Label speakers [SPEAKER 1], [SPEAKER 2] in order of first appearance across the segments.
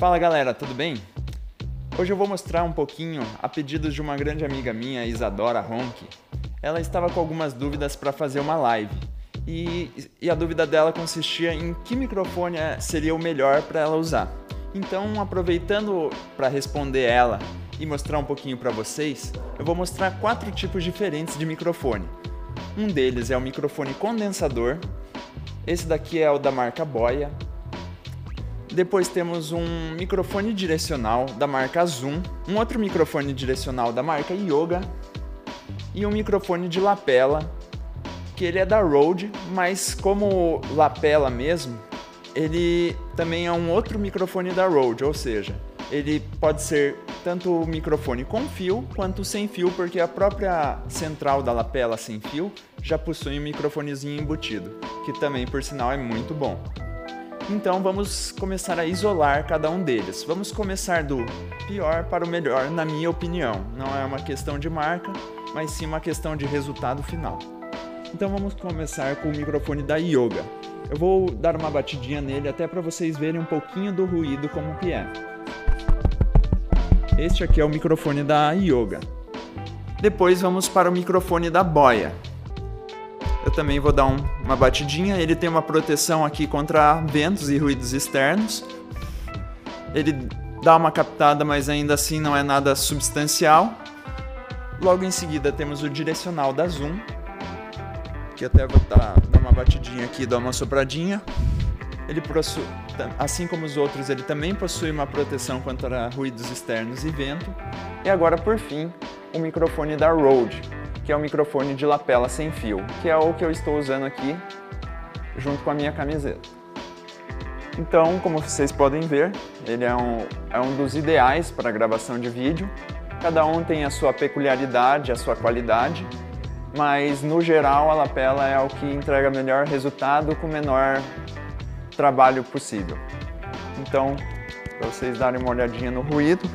[SPEAKER 1] Fala galera, tudo bem? Hoje eu vou mostrar um pouquinho a pedido de uma grande amiga minha, Isadora Ronk. Ela estava com algumas dúvidas para fazer uma live e, e, a dúvida dela consistia em que microfone seria o melhor para ela usar. Então, aproveitando para responder ela e mostrar um pouquinho para vocês, eu vou mostrar quatro tipos diferentes de microfone. Um deles é o microfone condensador, esse daqui é o da marca Boya, depois temos um microfone direcional da marca Zoom, um outro microfone direcional da marca Yoga e um microfone de lapela, que ele é da Rode, mas como lapela mesmo, ele também é um outro microfone da Rode, ou seja, ele pode ser tanto o microfone com fio quanto sem fio, porque a própria central da lapela sem fio já possui um microfonezinho embutido, que também por sinal é muito bom. Então vamos começar a isolar cada um deles. Vamos começar do pior para o melhor, na minha opinião. Não é uma questão de marca, mas sim uma questão de resultado final. Então vamos começar com o microfone da Yoga. Eu vou dar uma batidinha nele até para vocês verem um pouquinho do ruído como que é. Este aqui é o microfone da Yoga. Depois vamos para o microfone da Boya. Eu também vou dar um, uma batidinha. Ele tem uma proteção aqui contra ventos e ruídos externos. Ele dá uma captada, mas ainda assim não é nada substancial. Logo em seguida temos o direcional da Zoom, que até vou dar, dar uma batidinha aqui, dar uma sopradinha. Ele possui, assim como os outros, ele também possui uma proteção contra ruídos externos e vento. E agora, por fim, o microfone da Rode, que é o microfone de lapela sem fio, que é o que eu estou usando aqui junto com a minha camiseta. Então, como vocês podem ver, ele é um, é um dos ideais para gravação de vídeo. Cada um tem a sua peculiaridade, a sua qualidade, mas no geral a lapela é o que entrega melhor resultado com o menor trabalho possível. Então, para vocês darem uma olhadinha no ruído,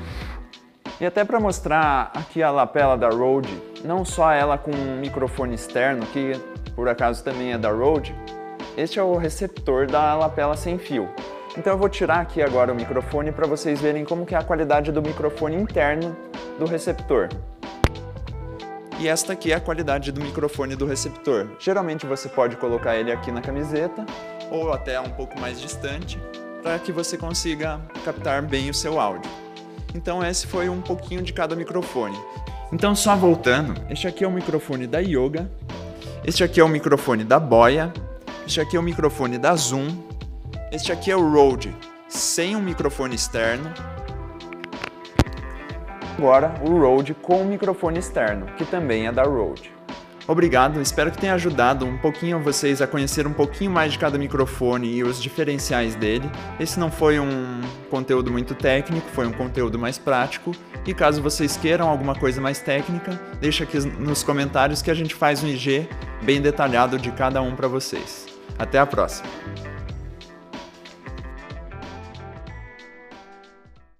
[SPEAKER 1] e até para mostrar aqui a lapela da Rode, não só ela com um microfone externo, que por acaso também é da Rode, este é o receptor da lapela sem fio. Então eu vou tirar aqui agora o microfone para vocês verem como que é a qualidade do microfone interno do receptor. E esta aqui é a qualidade do microfone do receptor. Geralmente você pode colocar ele aqui na camiseta ou até um pouco mais distante para que você consiga captar bem o seu áudio. Então esse foi um pouquinho de cada microfone. Então só voltando, este aqui é o microfone da Yoga, este aqui é o microfone da Boya, este aqui é o microfone da Zoom, este aqui é o Rode sem um microfone externo. Agora o Rode com um microfone externo, que também é da Rode. Obrigado, espero que tenha ajudado um pouquinho vocês a conhecer um pouquinho mais de cada microfone e os diferenciais dele. Esse não foi um conteúdo muito técnico, foi um conteúdo mais prático. E caso vocês queiram alguma coisa mais técnica, deixa aqui nos comentários que a gente faz um IG bem detalhado de cada um para vocês. Até a próxima!